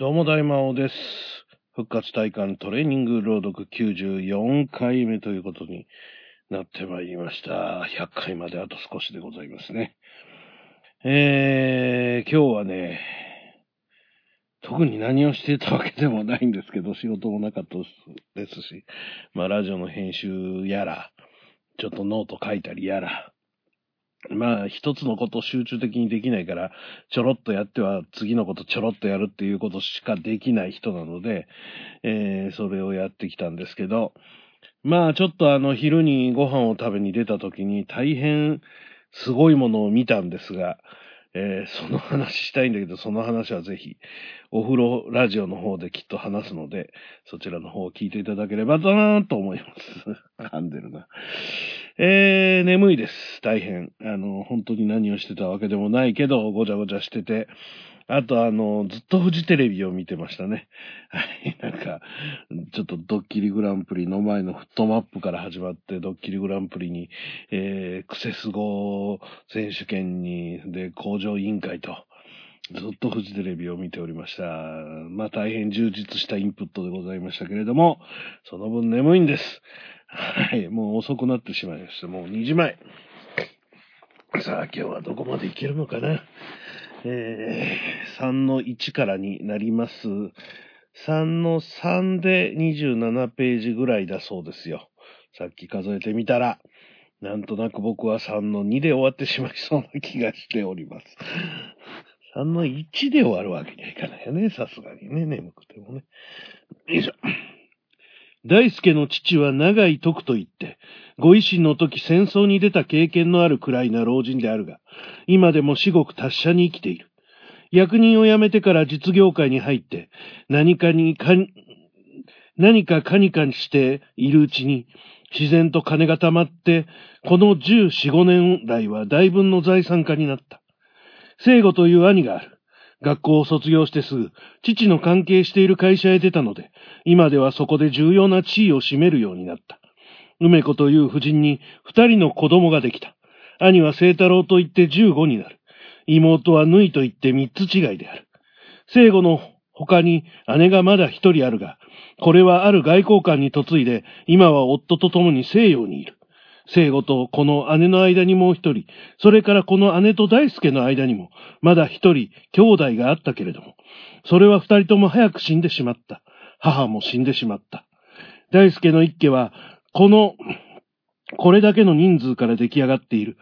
どうも大魔王です。復活体感トレーニング朗読94回目ということになってまいりました。100回まであと少しでございますね。えー、今日はね、特に何をしてたわけでもないんですけど、仕事もなかったですし、まあラジオの編集やら、ちょっとノート書いたりやら、まあ、一つのことを集中的にできないから、ちょろっとやっては次のことちょろっとやるっていうことしかできない人なので、えー、それをやってきたんですけど、まあ、ちょっとあの、昼にご飯を食べに出た時に大変すごいものを見たんですが、えー、その話したいんだけど、その話はぜひ、お風呂ラジオの方できっと話すので、そちらの方を聞いていただければなと思います。噛んでるな。えー、眠いです。大変。あの、本当に何をしてたわけでもないけど、ごちゃごちゃしてて、あとあの、ずっとフジテレビを見てましたね。はい、なんか、ちょっとドッキリグランプリの前のフットマップから始まって、ドッキリグランプリに、えー、クセスゴ選手権に、で、工場委員会と、ずっとフジテレビを見ておりました。まあ大変充実したインプットでございましたけれども、その分眠いんです。はい、もう遅くなってしまいました。もう2時前。さあ、今日はどこまでいけるのかな。えー、3の1からになります。3の3で27ページぐらいだそうですよ。さっき数えてみたら、なんとなく僕は3の2で終わってしまいそうな気がしております。3の1で終わるわけにはいかないよね。さすがにね。眠くてもね。よいしょ。大輔の父は長井徳と言って、ご維新の時戦争に出た経験のあるくらいな老人であるが、今でも至極達者に生きている。役人を辞めてから実業界に入って、何かにかに、何かかにかにしているうちに、自然と金が貯まって、この14、5年来は大分の財産家になった。聖子という兄がある。学校を卒業してすぐ、父の関係している会社へ出たので、今ではそこで重要な地位を占めるようになった。梅子という夫人に二人の子供ができた。兄は聖太郎と言って15になる。妹は縫いと言って三つ違いである。聖子の他に姉がまだ一人あるが、これはある外交官に嫁いで、今は夫と共に西洋にいる。聖子とこの姉の間にもう一人、それからこの姉と大輔の間にも、まだ一人、兄弟があったけれども、それは二人とも早く死んでしまった。母も死んでしまった。大輔の一家は、この、これだけの人数から出来上がっている。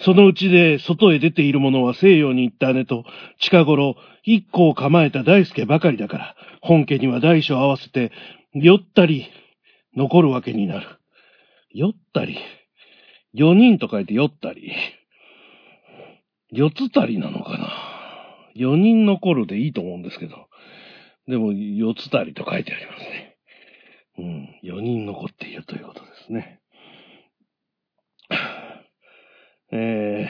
そのうちで外へ出ている者は西洋に行った姉と、近頃、一個を構えた大輔ばかりだから、本家には大小合わせて、よったり、残るわけになる。よったり。四人と書いてよったり。四つたりなのかな。四人残るでいいと思うんですけど。でも、四つたりと書いてありますね。うん。四人残っているということですね。え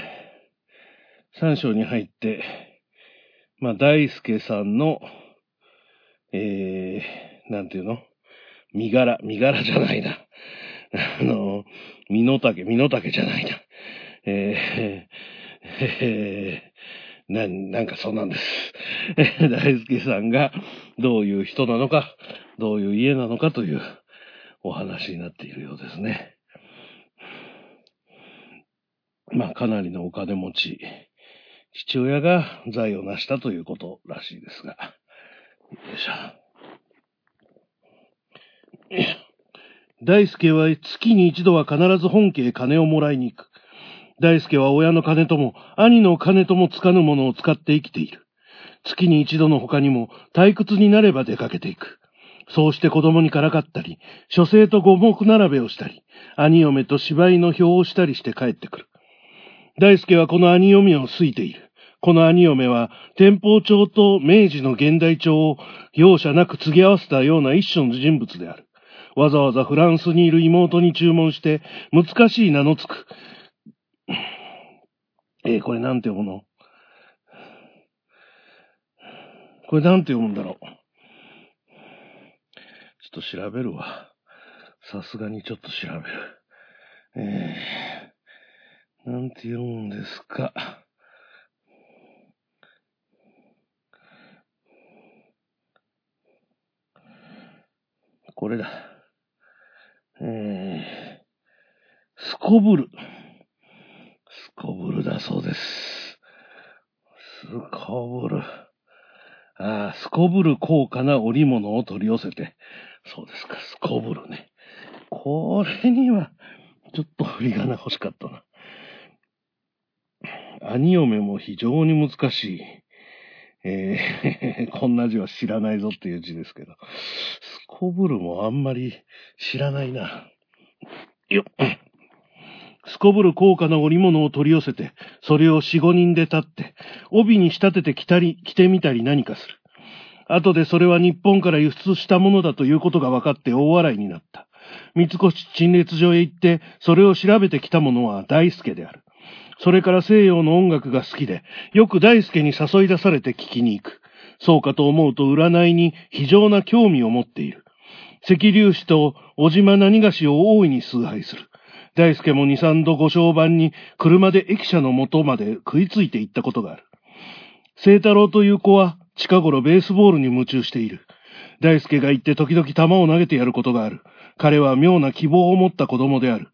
ー、三章に入って、まあ、大輔さんの、えー、なんていうの？身柄、身柄じゃないな。身の丈、身の丈じゃないな。えー、えー、な、なんかそうなんです。大輔さんがどういう人なのか、どういう家なのかというお話になっているようですね。まあ、かなりのお金持ち、父親が財を成したということらしいですが。よいしょ。大輔は月に一度は必ず本家へ金をもらいに行く。大輔は親の金とも、兄の金ともつかぬものを使って生きている。月に一度の他にも、退屈になれば出かけていく。そうして子供にからかったり、書生と五目並べをしたり、兄嫁と芝居の表をしたりして帰ってくる。大輔はこの兄嫁を好いている。この兄嫁は、天保町と明治の現代帳を容赦なく継ぎ合わせたような一種の人物である。わざわざフランスにいる妹に注文して、難しい名のつく。えー、これなんて読むの？これなんて読むんだろう？ちょっと調べるわ。さすがにちょっと調べる。えー、なんて読むんですか？これだ。えー、すこぶる。すこぶるだそうです。すこぶる。ああ、すこぶる高価な織物を取り寄せて。そうですか、すこぶるね。これには、ちょっと振り仮名欲しかったな。兄嫁も非常に難しい。えー、こんな字は知らないぞっていう字ですけど。すこぶるもあんまり知らないな。よっ。すこぶる高価な織物を取り寄せて、それを四五人で立って、帯に仕立てて着たり、着てみたり何かする。後でそれは日本から輸出したものだということが分かって大笑いになった。三越陳列所へ行って、それを調べてきた者は大輔である。それから西洋の音楽が好きで、よく大輔に誘い出されて聞きに行く。そうかと思うと占いに非常な興味を持っている。赤粒子と小島何菓子を大いに崇拝する。大輔も二三度ご商売に車で駅舎の元まで食いついて行ったことがある。聖太郎という子は近頃ベースボールに夢中している。大輔が行って時々球を投げてやることがある。彼は妙な希望を持った子供である。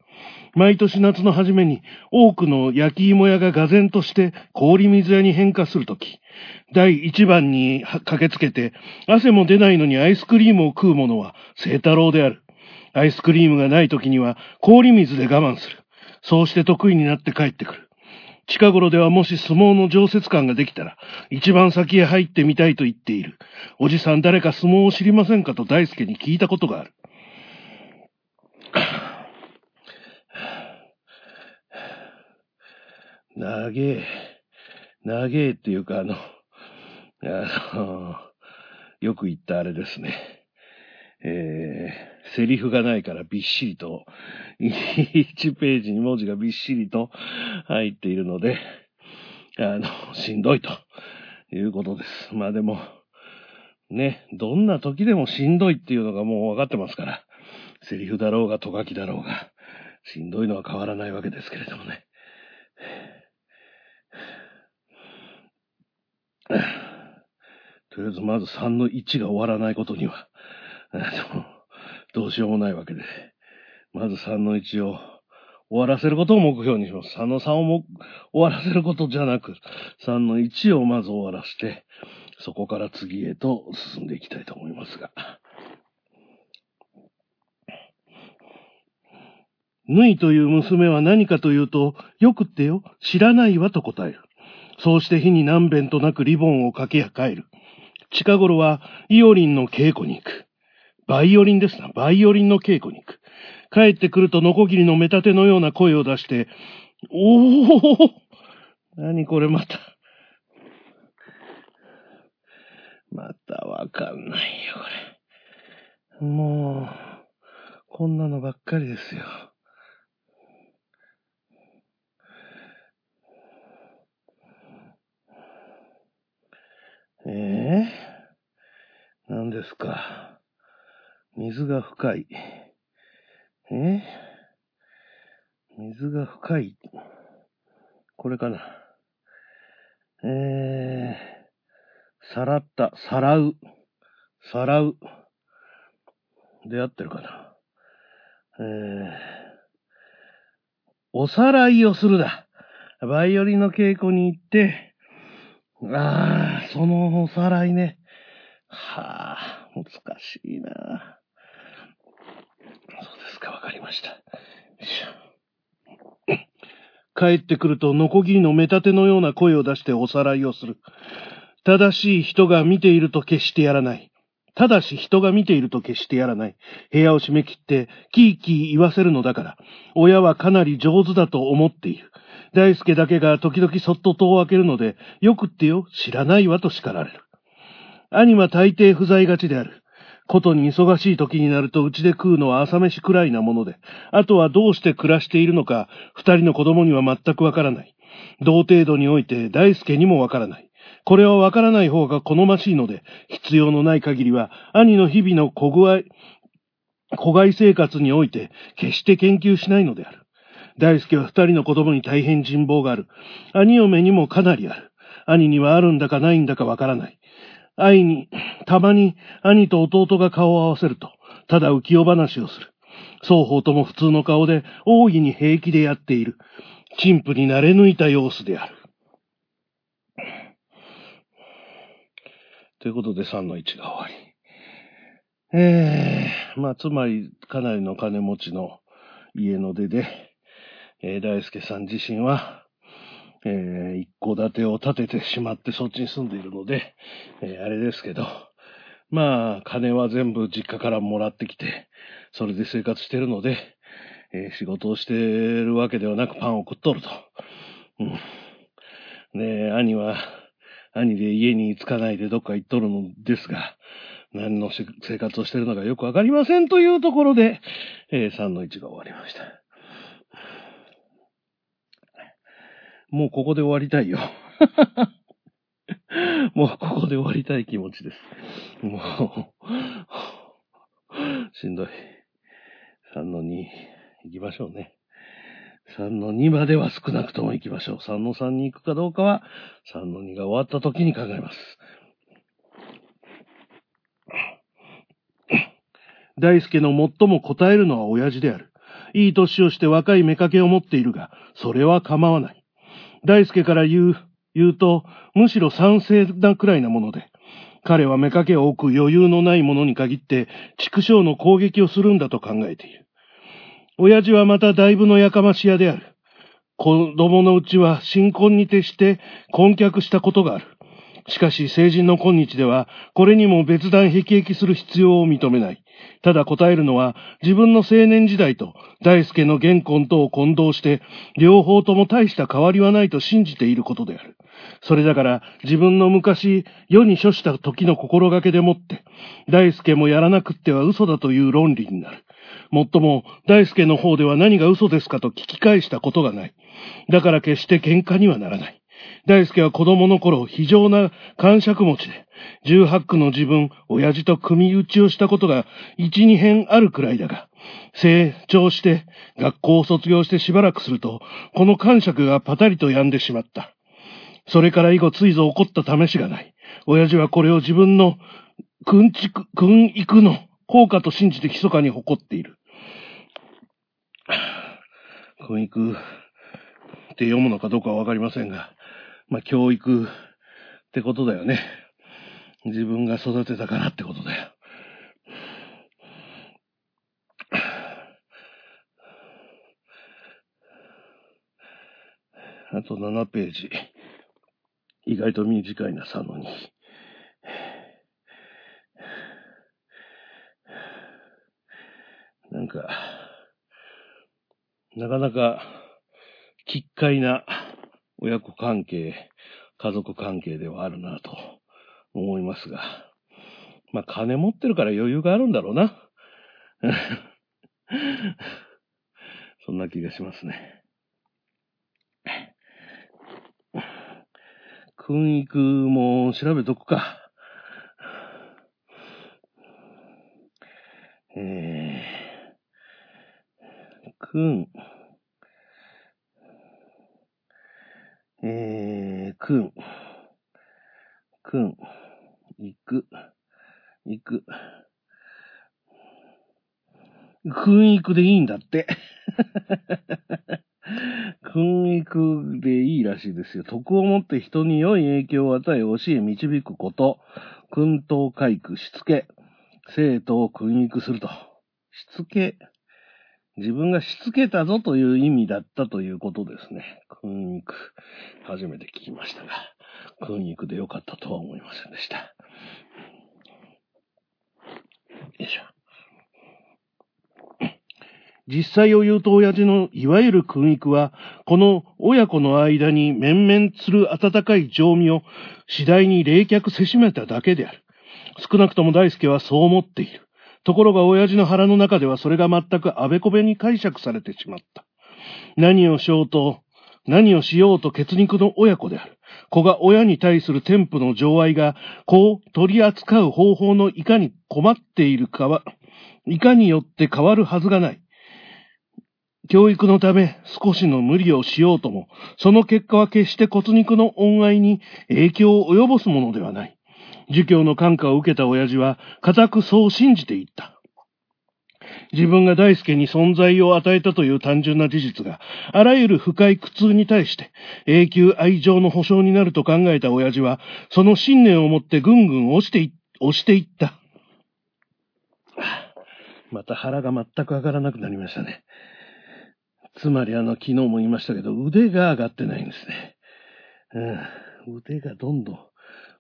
毎年夏の初めに多くの焼き芋屋が俄然として氷水屋に変化するとき、第一番に駆けつけて汗も出ないのにアイスクリームを食う者は聖太郎である。アイスクリームがない時には氷水で我慢する。そうして得意になって帰ってくる。近頃ではもし相撲の常設感ができたら、一番先へ入ってみたいと言っている。おじさん誰か相撲を知りませんかと大輔に聞いたことがある。長え、長えっていうかあの、あの、よく言ったあれですね。えー、セリフがないからびっしりと、1ページに文字がびっしりと入っているので、あの、しんどいということです。まあでも、ね、どんな時でもしんどいっていうのがもう分かってますから、セリフだろうが、とがきだろうが、しんどいのは変わらないわけですけれどもね。とりあえずまず3の1が終わらないことには、どうしようもないわけで。まず3の1を終わらせることを目標にします。3の3をも終わらせることじゃなく、3の1をまず終わらせて、そこから次へと進んでいきたいと思いますが。ぬいという娘は何かというと、よくってよ、知らないわと答える。そうして日に何遍となくリボンをかけや帰る。近頃はイオリンの稽古に行く。バイオリンですな。バイオリンの稽古に行く。帰ってくるとノコギリの目立てのような声を出して、おお何これまた。またわかんないよ、これ。もう、こんなのばっかりですよ。ええー、何ですか。水が深い。え水が深い。これかな。えー、さらった、さらう、さらう。で合ってるかな。えー、おさらいをするだ。バイオリンの稽古に行って、ああ、そのおさらいね。はあ、難しいな。そうですか、わかりました。し帰ってくると、ノコギリの目立てのような声を出しておさらいをする。ただしい人が見ていると決してやらない。ただし人が見ていると決してやらない。部屋を閉め切って、キーキー言わせるのだから、親はかなり上手だと思っている。大輔だけが時々そっと戸を開けるので、よくってよ、知らないわと叱られる。兄は大抵不在がちである。ことに忙しい時になるとうちで食うのは朝飯くらいなもので、あとはどうして暮らしているのか、二人の子供には全くわからない。同程度において大輔にもわからない。これはわからない方が好ましいので、必要のない限りは、兄の日々の小具合、子外生活において、決して研究しないのである。大輔は二人の子供に大変人望がある。兄嫁にもかなりある。兄にはあるんだかないんだかわからない。愛に、たまに兄と弟が顔を合わせると、ただ浮世話をする。双方とも普通の顔で、大いに平気でやっている。陳腐に慣れ抜いた様子である。ということで3の1が終わり。えー、まあ、つまり、かなりの金持ちの家の出で、えー、大輔さん自身は、えー、一戸建てを建ててしまってそっちに住んでいるので、えー、あれですけど、まあ、金は全部実家からもらってきて、それで生活してるので、えー、仕事をしてるわけではなくパンを食っとると。うん。で、兄は、兄で家に着かないでどっか行っとるのですが、何の生活をしてるのかよくわかりませんというところで、えー、3の1が終わりました。もうここで終わりたいよ。もうここで終わりたい気持ちです。もう、しんどい。3の2、行きましょうね。3の2までは少なくとも行きましょう。3の3に行くかどうかは、3の2が終わった時に考えます。大輔の最も答えるのは親父である。いい年をして若い妾を持っているが、それは構わない。大輔から言う、言うと、むしろ賛成なくらいなもので、彼は目かけを置く余裕のないものに限って、畜生の攻撃をするんだと考えている。親父はまただいぶのやかまし屋である。子供のうちは新婚に徹して婚客したことがある。しかし成人の今日では、これにも別段辟易する必要を認めない。ただ答えるのは、自分の青年時代と大輔の現婚とを混同して、両方とも大した変わりはないと信じていることである。それだから自分の昔世に処した時の心がけでもって、大輔もやらなくっては嘘だという論理になる。もっとも、大輔の方では何が嘘ですかと聞き返したことがない。だから決して喧嘩にはならない。大輔は子供の頃、非常な感触持ちで、十八区の自分、親父と組打ちをしたことが一、二編あるくらいだが、成長して、学校を卒業してしばらくすると、この感触がパタリと止んでしまった。それから以後ついぞ起こった試しがない。親父はこれを自分の訓畜、訓育の効果と信じて密かに誇っている。訓育って読むのかどうかはわかりませんが、まあ、教育ってことだよね。自分が育てたからってことだよ。あと7ページ。意外と短いな、佐野に。なんか、なかなか、奇怪な親子関係、家族関係ではあるなと思いますが。まあ、金持ってるから余裕があるんだろうな。そんな気がしますね。訓育も調べとくか。えー、くん。えー、くん、くん、いく、いく。くんいくでいいんだって。くんいくでいいらしいですよ。徳をもって人に良い影響を与え、教え、導くこと。訓導回復、しつけ。生徒を訓育すると。しつけ。自分がしつけたぞという意味だったということですね。訓育。初めて聞きましたが、訓育でよかったとは思いませんでした。よいしょ。実際を言うと親父のいわゆる訓育は、この親子の間に面々する温かい情味を次第に冷却せしめただけである。少なくとも大輔はそう思っている。ところが親父の腹の中ではそれが全くあべこべに解釈されてしまった。何をしようと、何をしようと血肉の親子である。子が親に対する添付の情愛が子を取り扱う方法のいかに困っているかは、いかによって変わるはずがない。教育のため少しの無理をしようとも、その結果は決して骨肉の恩愛に影響を及ぼすものではない。儒教の感化を受けた親父は、固くそう信じていった。自分が大輔に存在を与えたという単純な事実が、あらゆる深い苦痛に対して永久愛情の保証になると考えた親父は、その信念を持ってぐんぐん押してい、押していった。また腹が全く上がらなくなりましたね。つまりあの、昨日も言いましたけど、腕が上がってないんですね。うん、腕がどんどん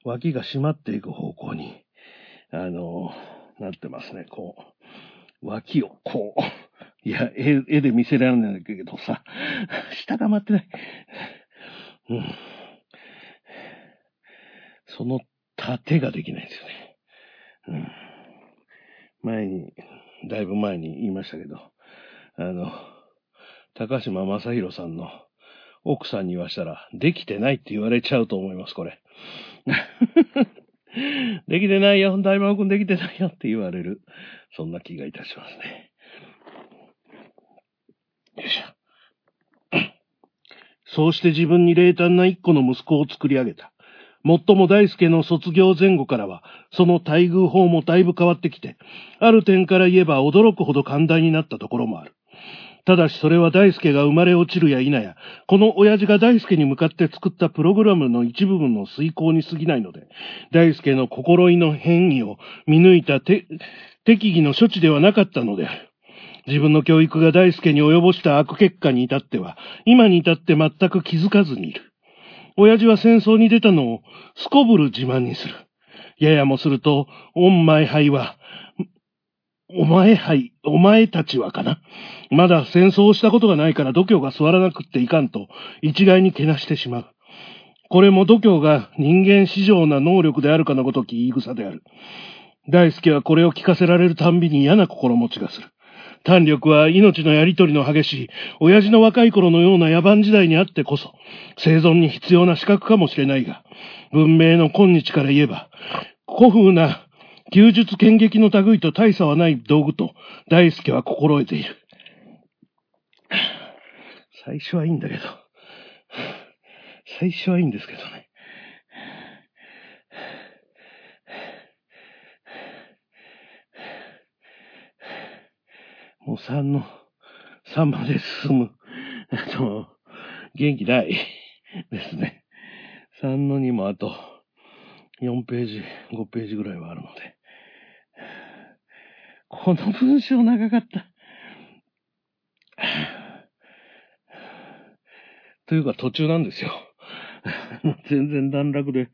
脇が締まっていく方向に、あの、なってますね。こう、脇をこう、いや、絵絵で見せられないんだけどさ、下が回ってない。うん。その縦ができないんですよね。うん。前に、だいぶ前に言いましたけど、あの、高島正宏さんの奥さんに言わしたら、できてないって言われちゃうと思います、これ。できてないよ、大魔王くんできてないよって言われる。そんな気がいたしますね。よいしょ。そうして自分に冷淡な一個の息子を作り上げた。もっとも大輔の卒業前後からは、その待遇法もだいぶ変わってきて、ある点から言えば驚くほど寛大になったところもある。ただしそれは大輔が生まれ落ちるや否や、この親父が大輔に向かって作ったプログラムの一部分の遂行に過ぎないので、大輔の心意の変異を見抜いた適宜の処置ではなかったのである。自分の教育が大輔に及ぼした悪結果に至っては、今に至って全く気づかずにいる。親父は戦争に出たのをすこぶる自慢にする。ややもすると、オンマイハイは、お前はい、お前たちはかな。まだ戦争をしたことがないから度胸が座らなくっていかんと、一概にけなしてしまう。これも度胸が人間史上な能力であるかのごとき言い草である。大輔はこれを聞かせられるたんびに嫌な心持ちがする。胆力は命のやりとりの激しい、親父の若い頃のような野蛮時代にあってこそ、生存に必要な資格かもしれないが、文明の今日から言えば、古風な技術剣撃の類と大差はない道具と大輔は心得ている。最初はいいんだけど、最初はいいんですけどね。もう3の、3まで進む。えっと、元気ないですね。3の2もあと4ページ、5ページぐらいはあるので。この文章長かった。というか途中なんですよ。全然段落で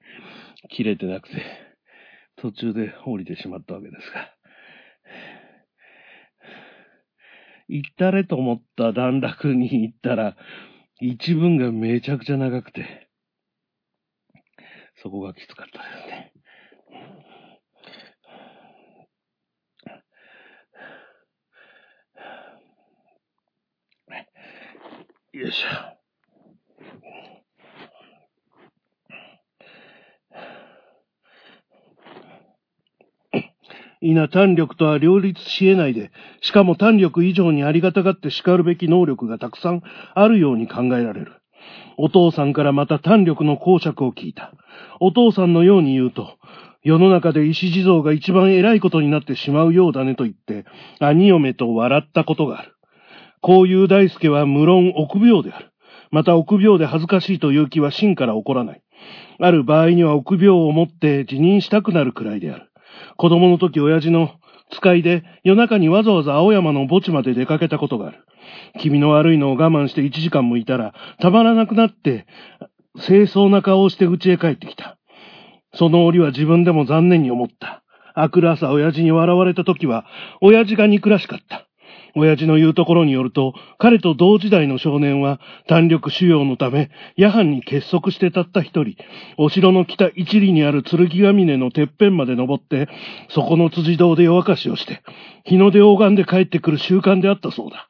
切れてなくて、途中で降りてしまったわけですが。行ったれと思った段落に行ったら、一文がめちゃくちゃ長くて、そこがきつかったですね。よいしょ。いな胆力とは両立し得ないで、しかも胆力以上にありがたがって叱るべき能力がたくさんあるように考えられる。お父さんからまた胆力の公爵を聞いた。お父さんのように言うと、世の中で石地蔵が一番偉いことになってしまうようだねと言って、兄嫁と笑ったことがある。こういう大輔は無論臆病である。また臆病で恥ずかしいという気は真から起こらない。ある場合には臆病を持って辞任したくなるくらいである。子供の時親父の使いで夜中にわざわざ青山の墓地まで出かけたことがある。君の悪いのを我慢して1時間もいたら、たまらなくなって、清掃な顔をして家へ帰ってきた。その折は自分でも残念に思った。あくる朝親父に笑われた時は、親父が憎らしかった。親父の言うところによると、彼と同時代の少年は、弾力腫瘍のため、夜半に結束してたった一人、お城の北一里にある剣ヶ峰のてっぺんまで登って、そこの辻堂で夜明かしをして、日の出拝んで帰ってくる習慣であったそうだ。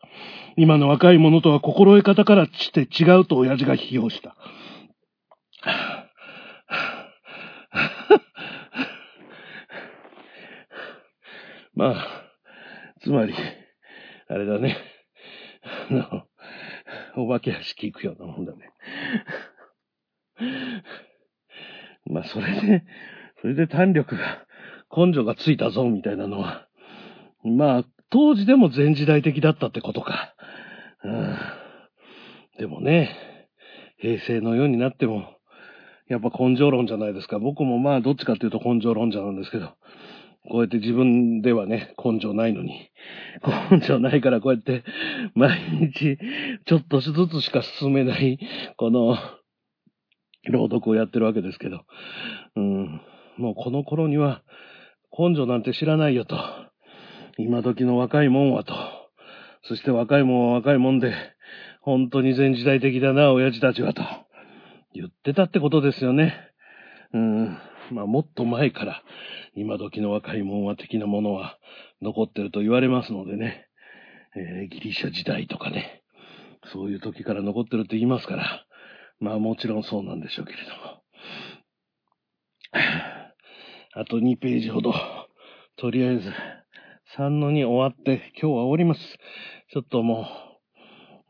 今の若い者とは心得方からして違うと親父が批評した。まあ、つまり、あれだね。あの、お化け屋敷行くようなもんだね。まあ、それで、それで胆力が、根性がついたぞ、みたいなのは、まあ、当時でも全時代的だったってことか。うん、でもね、平成のようになっても、やっぱ根性論じゃないですか。僕もまあどっちかっていうと根性論者なんですけど、こうやって自分ではね、根性ないのに、根性ないからこうやって毎日ちょっとずつしか進めない、この、朗読をやってるわけですけど、うん、もうこの頃には根性なんて知らないよと、今時の若いもんはと、そして若いもんは若いもんで、本当に全時代的だな、親父たちはと、言ってたってことですよね。うん。まあもっと前から今時の若いもんは的なものは残ってると言われますのでね、えー、ギリシャ時代とかね、そういう時から残ってるって言いますから、まあもちろんそうなんでしょうけれども。あと2ページほど、とりあえず、3の2終わって、今日は終わります。ちょっとも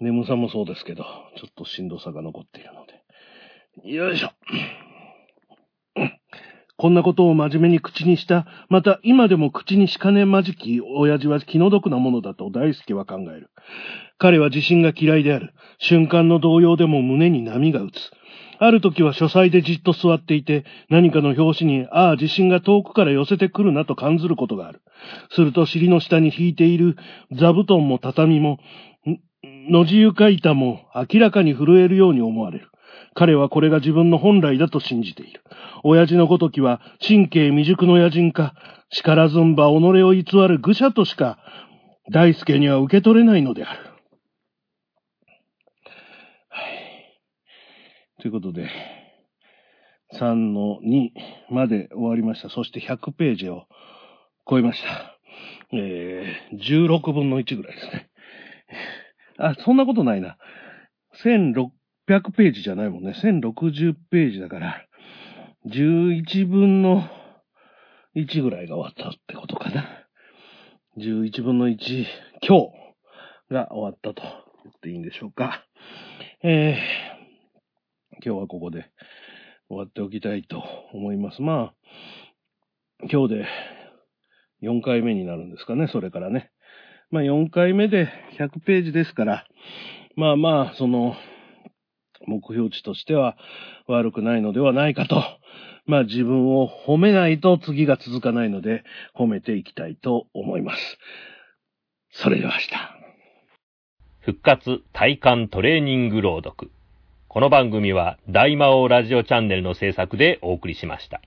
う、眠さもそうですけど、ちょっとしんどさが残っているので。よいしょ。こんなことを真面目に口にした、また今でも口にしかねまじき親父は気の毒なものだと大輔は考える。彼は地震が嫌いである。瞬間の動揺でも胸に波が打つ。ある時は書斎でじっと座っていて、何かの拍子に、ああ、地震が遠くから寄せてくるなと感ずることがある。すると尻の下に引いている座布団も畳も、のじ床板も明らかに震えるように思われる。彼はこれが自分の本来だと信じている。親父のごときは、神経未熟の野人か、力ずんば己を偽る愚者としか、大輔には受け取れないのである。はい。ということで、3の2まで終わりました。そして100ページを超えました。えー、16分の1ぐらいですね。あ、そんなことないな。1600 600ページじゃないもんね。1060ページだから、11分の1ぐらいが終わったってことかな。11分の1、今日が終わったと言っていいんでしょうか。えー、今日はここで終わっておきたいと思います。まあ、今日で4回目になるんですかね、それからね。まあ4回目で100ページですから、まあまあ、その、目標値としては悪くないのではないかと。まあ自分を褒めないと次が続かないので褒めていきたいと思います。それでは明日。復活体感トレーニング朗読。この番組は大魔王ラジオチャンネルの制作でお送りしました。